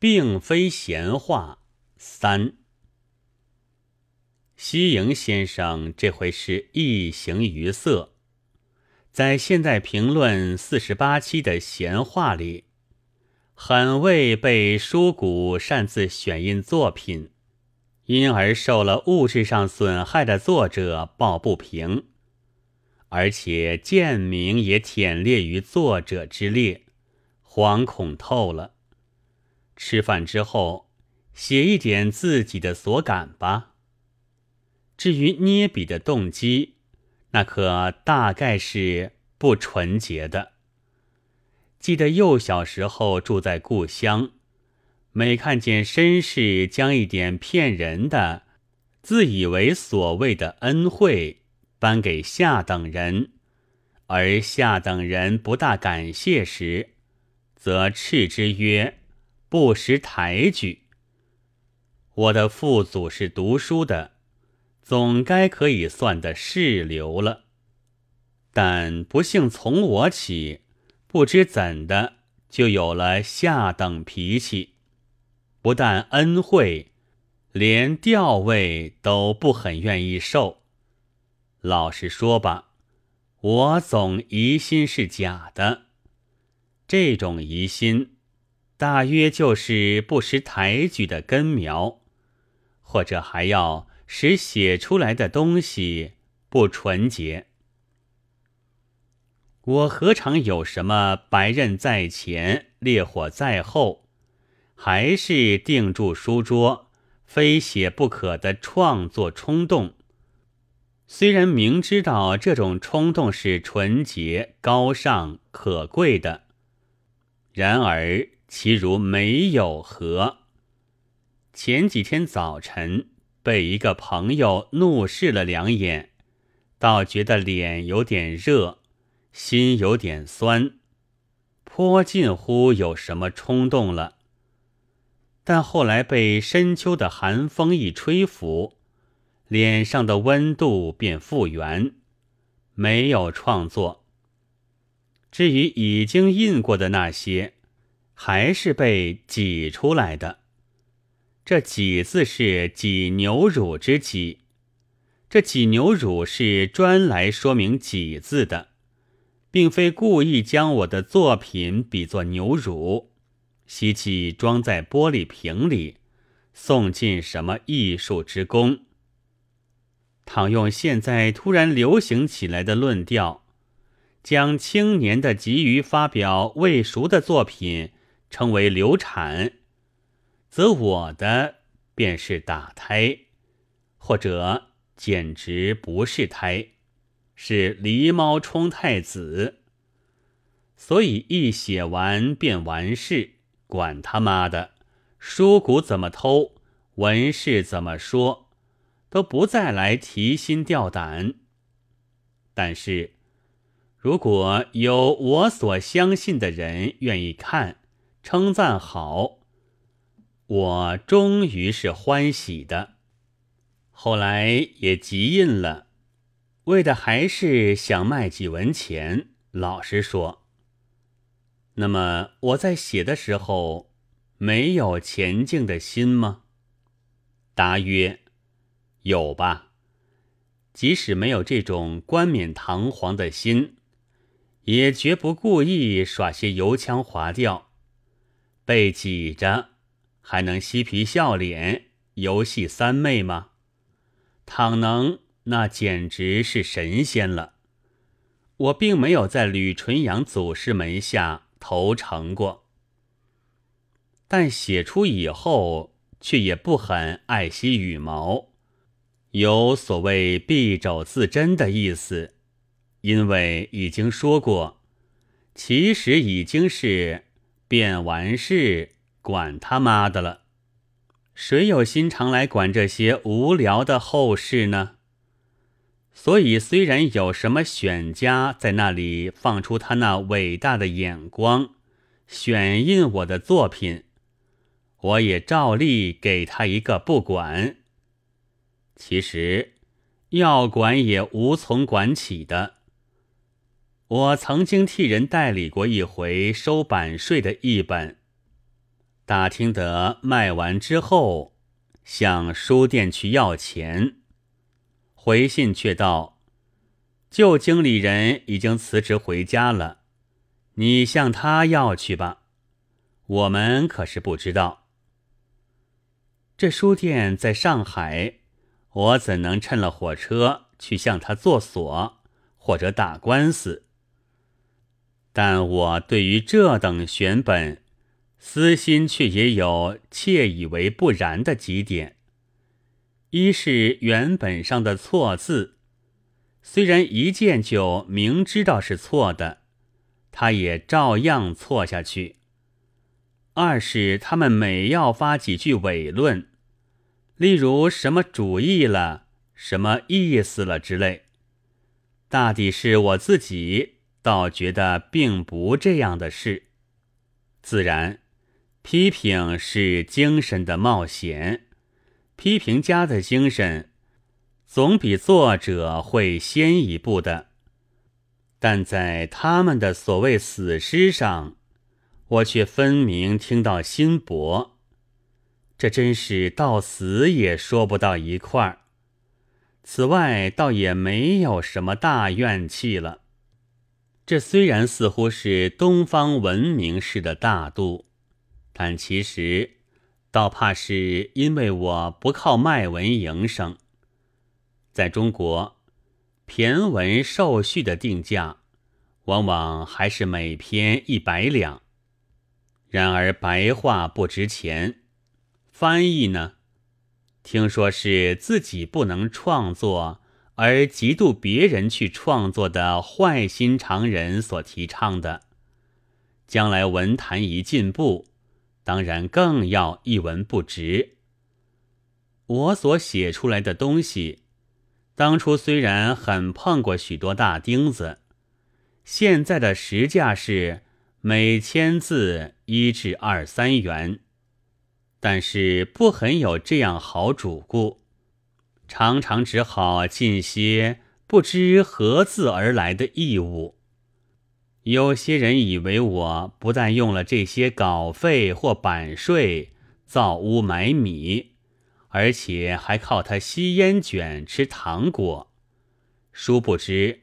并非闲话三。西营先生这回是一行于色，在现代评论四十八期的闲话里，很为被书谷擅自选印作品，因而受了物质上损害的作者抱不平，而且贱名也忝列于作者之列，惶恐透了。吃饭之后，写一点自己的所感吧。至于捏笔的动机，那可大概是不纯洁的。记得幼小时候住在故乡，每看见绅士将一点骗人的、自以为所谓的恩惠颁给下等人，而下等人不大感谢时，则斥之曰“不识抬举”。我的父祖是读书的。总该可以算得是流了，但不幸从我起，不知怎的就有了下等脾气，不但恩惠，连调位都不很愿意受。老实说吧，我总疑心是假的。这种疑心，大约就是不识抬举的根苗，或者还要。使写出来的东西不纯洁，我何尝有什么白刃在前，烈火在后，还是定住书桌，非写不可的创作冲动？虽然明知道这种冲动是纯洁、高尚、可贵的，然而其如没有何？前几天早晨。被一个朋友怒视了两眼，倒觉得脸有点热，心有点酸，颇近乎有什么冲动了。但后来被深秋的寒风一吹拂，脸上的温度便复原，没有创作。至于已经印过的那些，还是被挤出来的。这“挤”字是挤牛乳之“挤”，这挤牛乳是专来说明“挤”字的，并非故意将我的作品比作牛乳，吸气装在玻璃瓶里，送进什么艺术之宫。倘用现在突然流行起来的论调，将青年的急于发表未熟的作品称为流产。则我的便是打胎，或者简直不是胎，是狸猫充太子。所以一写完便完事，管他妈的，书骨怎么偷，文士怎么说，都不再来提心吊胆。但是，如果有我所相信的人愿意看，称赞好。我终于是欢喜的，后来也急印了，为的还是想卖几文钱。老实说，那么我在写的时候没有前进的心吗？答曰：有吧。即使没有这种冠冕堂皇的心，也绝不故意耍些油腔滑调，被挤着。还能嬉皮笑脸、游戏三昧吗？倘能，那简直是神仙了。我并没有在吕纯阳祖师门下投诚过，但写出以后，却也不很爱惜羽毛，有所谓敝帚自珍的意思，因为已经说过，其实已经是便完事。管他妈的了！谁有心肠来管这些无聊的后事呢？所以，虽然有什么选家在那里放出他那伟大的眼光，选印我的作品，我也照例给他一个不管。其实，要管也无从管起的。我曾经替人代理过一回收版税的一本。打听得卖完之后，向书店去要钱。回信却道：“旧经理人已经辞职回家了，你向他要去吧。我们可是不知道。这书店在上海，我怎能趁了火车去向他做锁或者打官司？但我对于这等选本。”私心却也有窃以为不然的几点。一是原本上的错字，虽然一见就明知道是错的，他也照样错下去；二是他们每要发几句伪论，例如什么主意了、什么意思了之类，大抵是我自己倒觉得并不这样的事，自然。批评是精神的冒险，批评家的精神总比作者会先一步的。但在他们的所谓死尸上，我却分明听到心薄，这真是到死也说不到一块儿。此外，倒也没有什么大怨气了。这虽然似乎是东方文明式的大度。但其实，倒怕是因为我不靠卖文营生。在中国，骈文受序的定价，往往还是每篇一百两。然而白话不值钱，翻译呢，听说是自己不能创作，而嫉妒别人去创作的坏心肠人所提倡的。将来文坛一进步。当然更要一文不值。我所写出来的东西，当初虽然很碰过许多大钉子，现在的实价是每千字一至二三元，但是不很有这样好主顾，常常只好尽些不知何自而来的义务。有些人以为我不但用了这些稿费或版税造屋买米，而且还靠它吸烟卷、吃糖果。殊不知，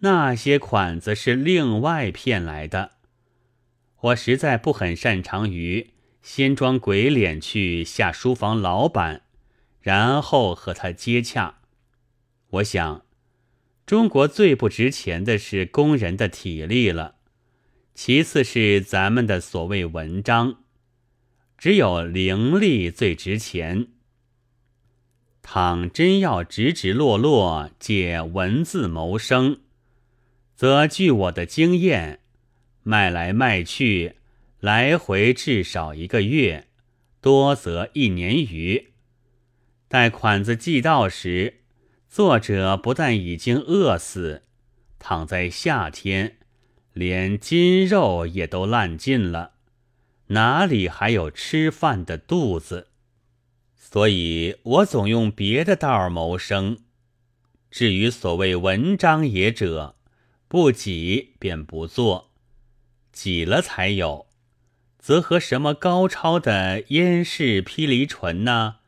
那些款子是另外骗来的。我实在不很擅长于先装鬼脸去下书房老板，然后和他接洽。我想。中国最不值钱的是工人的体力了，其次是咱们的所谓文章，只有灵力最值钱。倘真要直直落落借文字谋生，则据我的经验，卖来卖去，来回至少一个月，多则一年余。待款子寄到时。作者不但已经饿死，躺在夏天，连筋肉也都烂尽了，哪里还有吃饭的肚子？所以我总用别的道谋生。至于所谓文章也者，不挤便不做，挤了才有，则和什么高超的烟式劈离唇呐，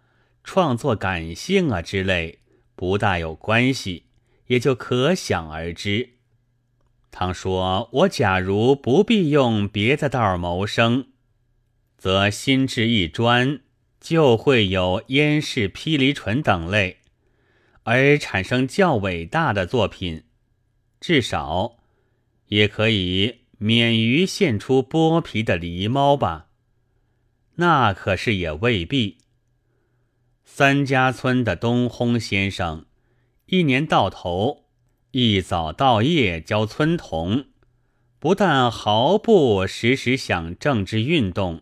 创作感性啊之类。不大有关系，也就可想而知。倘说我假如不必用别的道谋生，则心智一专，就会有烟式劈离唇等类，而产生较伟大的作品，至少也可以免于现出剥皮的狸猫吧？那可是也未必。三家村的东烘先生，一年到头一早到夜教村童，不但毫不时时想政治运动，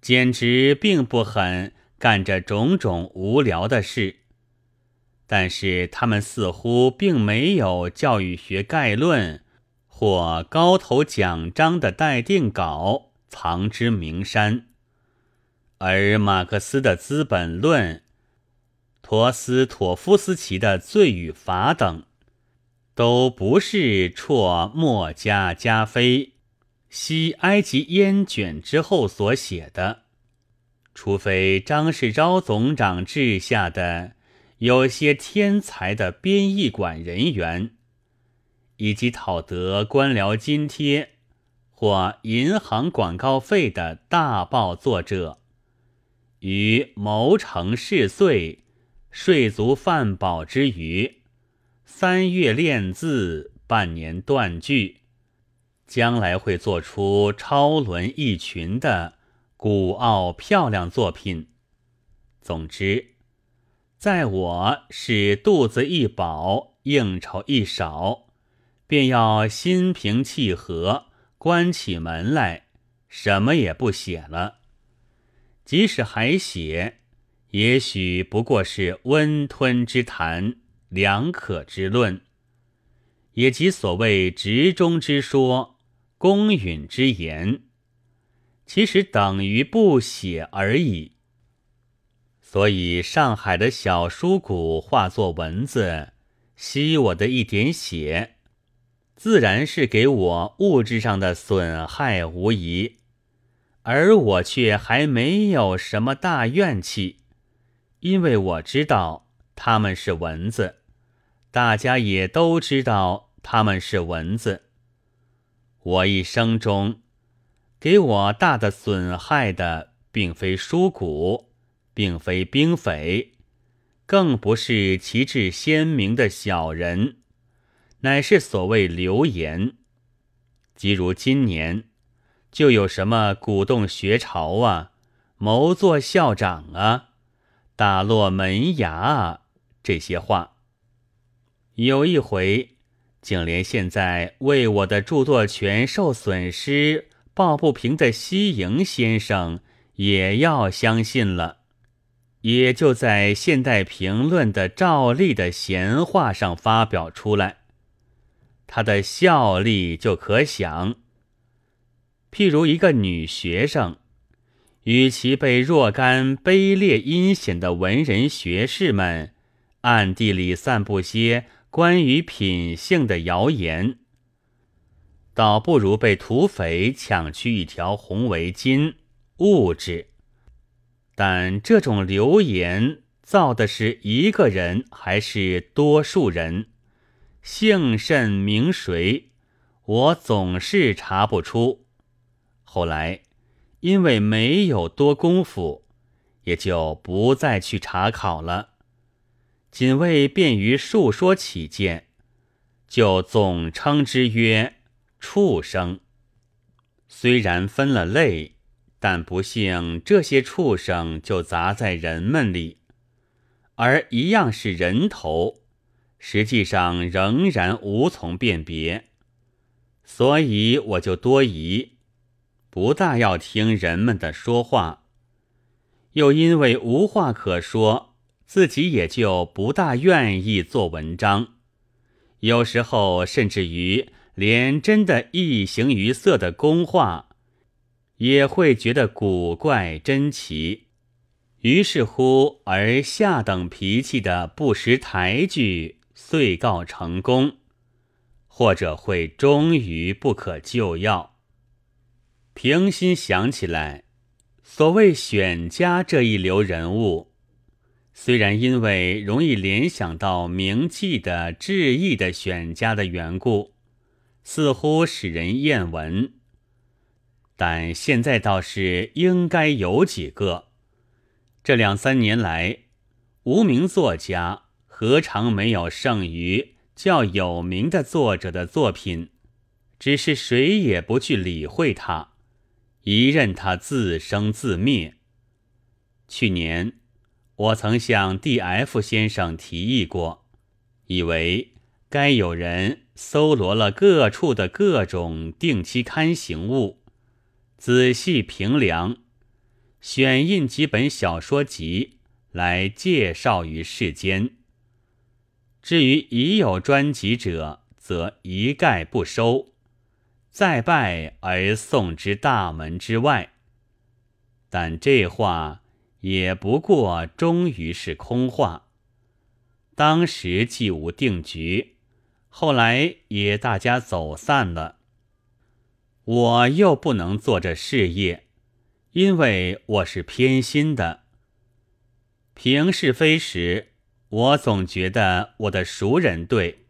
简直并不很干着种种无聊的事。但是他们似乎并没有教育学概论或高头奖章的待定稿藏之名山，而马克思的《资本论》。陀思妥夫斯基的《罪与罚》等，都不是辍墨家加菲吸埃及烟卷之后所写的，除非张世钊总长治下的有些天才的编译馆人员，以及讨得官僚津贴或银行广告费的大报作者，于谋成事遂、睡足饭饱之余，三月练字，半年断句，将来会做出超伦一群的。古奥漂亮作品。总之，在我是肚子一饱，应酬一少，便要心平气和，关起门来，什么也不写了。即使还写，也许不过是温吞之谈，两可之论，也即所谓直中之说，公允之言。其实等于不写而已。所以上海的小书谷化作文字，吸我的一点血，自然是给我物质上的损害无疑。而我却还没有什么大怨气，因为我知道他们是蚊子，大家也都知道他们是蚊子。我一生中。给我大的损害的，并非书谷，并非兵匪，更不是旗帜鲜明的小人，乃是所谓流言。即如今年，就有什么鼓动学潮啊，谋做校长啊，打落门牙啊这些话。有一回，竟连现在为我的著作权受损失。抱不平的西营先生也要相信了，也就在《现代评论》的赵立的闲话上发表出来，他的效力就可想。譬如一个女学生，与其被若干卑劣阴险的文人学士们暗地里散布些关于品性的谣言。倒不如被土匪抢去一条红围巾，物质。但这种流言造的是一个人还是多数人，姓甚名谁，我总是查不出。后来因为没有多功夫，也就不再去查考了。仅为便于述说起见，就总称之曰。畜生虽然分了类，但不幸这些畜生就砸在人们里，而一样是人头，实际上仍然无从辨别。所以我就多疑，不大要听人们的说话，又因为无话可说，自己也就不大愿意做文章，有时候甚至于。连真的异形于色的公话，也会觉得古怪珍奇，于是乎而下等脾气的不识抬举，遂告成功，或者会终于不可救药。平心想起来，所谓选家这一流人物，虽然因为容易联想到名记的志意的选家的缘故。似乎使人厌闻，但现在倒是应该有几个。这两三年来，无名作家何尝没有胜于较有名的作者的作品？只是谁也不去理会他，一任他自生自灭。去年，我曾向 D.F 先生提议过，以为该有人。搜罗了各处的各种定期刊行物，仔细评量，选印几本小说集来介绍于世间。至于已有专辑者，则一概不收，再拜而送之大门之外。但这话也不过终于是空话，当时既无定局。后来也大家走散了，我又不能做这事业，因为我是偏心的。评是非时，我总觉得我的熟人对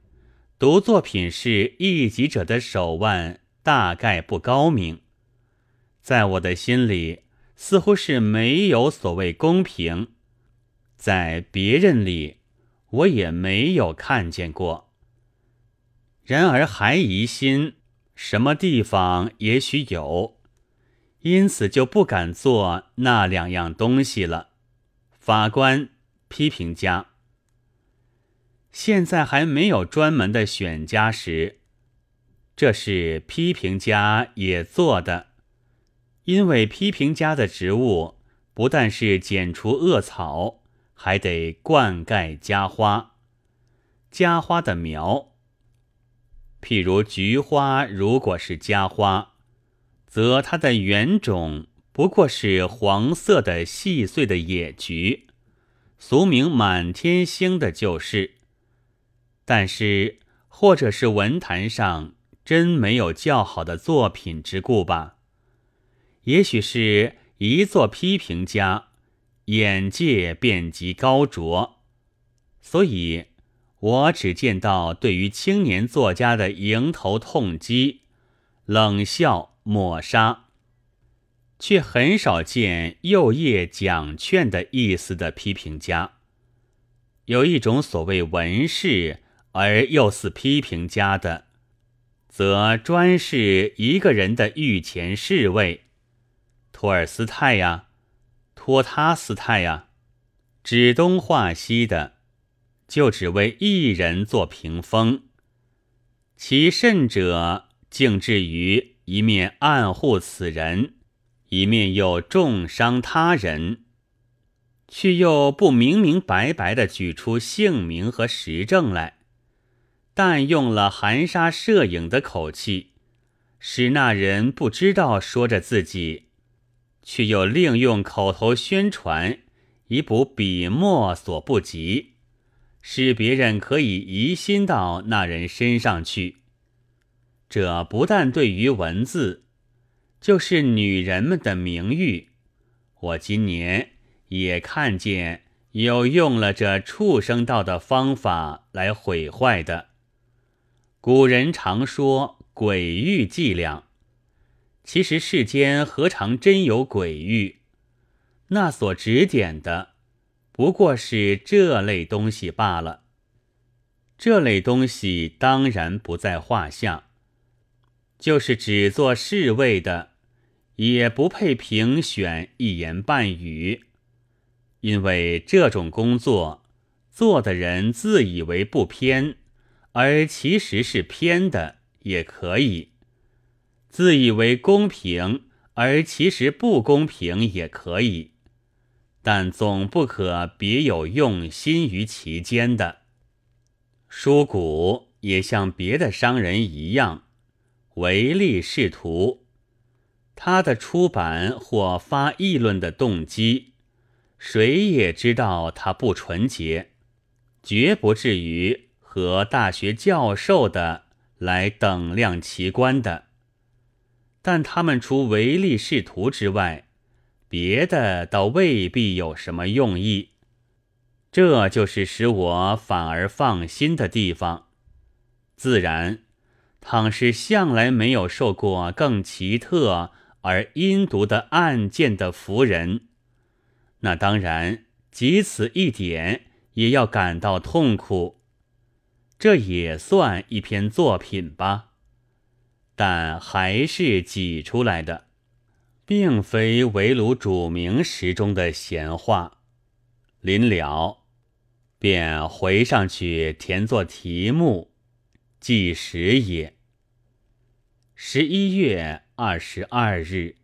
读作品是一己者的手腕大概不高明，在我的心里似乎是没有所谓公平，在别人里我也没有看见过。然而还疑心什么地方也许有，因此就不敢做那两样东西了。法官、批评家，现在还没有专门的选家时，这是批评家也做的，因为批评家的职务不但是剪除恶草，还得灌溉家花。家花的苗，譬如菊花，如果是家花，则它的原种。不过是黄色的细碎的野菊，俗名满天星的就是。但是，或者是文坛上真没有较好的作品之故吧？也许是一做批评家，眼界便极高卓，所以我只见到对于青年作家的迎头痛击、冷笑抹杀。却很少见右叶讲劝的意思的批评家。有一种所谓文士而又似批评家的，则专是一个人的御前侍卫，托尔斯泰呀，托他斯泰呀，指东画西的，就只为一人做屏风。其甚者，竟至于一面暗护此人。一面又重伤他人，却又不明明白白的举出姓名和实证来，但用了含沙射影的口气，使那人不知道说着自己，却又另用口头宣传，以补笔墨所不及，使别人可以疑心到那人身上去。这不但对于文字。就是女人们的名誉，我今年也看见有用了这畜生道的方法来毁坏的。古人常说鬼域伎俩，其实世间何尝真有鬼域？那所指点的不过是这类东西罢了。这类东西当然不在话下，就是只做侍卫的。也不配评选一言半语，因为这种工作做的人自以为不偏，而其实是偏的，也可以；自以为公平，而其实不公平，也可以。但总不可别有用心于其间的。书谷也像别的商人一样，唯利是图。他的出版或发议论的动机，谁也知道他不纯洁，绝不至于和大学教授的来等量奇观的。但他们除唯利是图之外，别的倒未必有什么用意。这就是使我反而放心的地方。自然，倘是向来没有受过更奇特。而阴毒的案件的服人，那当然即此一点也要感到痛苦，这也算一篇作品吧。但还是挤出来的，并非围炉煮茗时中的闲话。临了，便回上去填作题目，计时也。十一月。二十二日。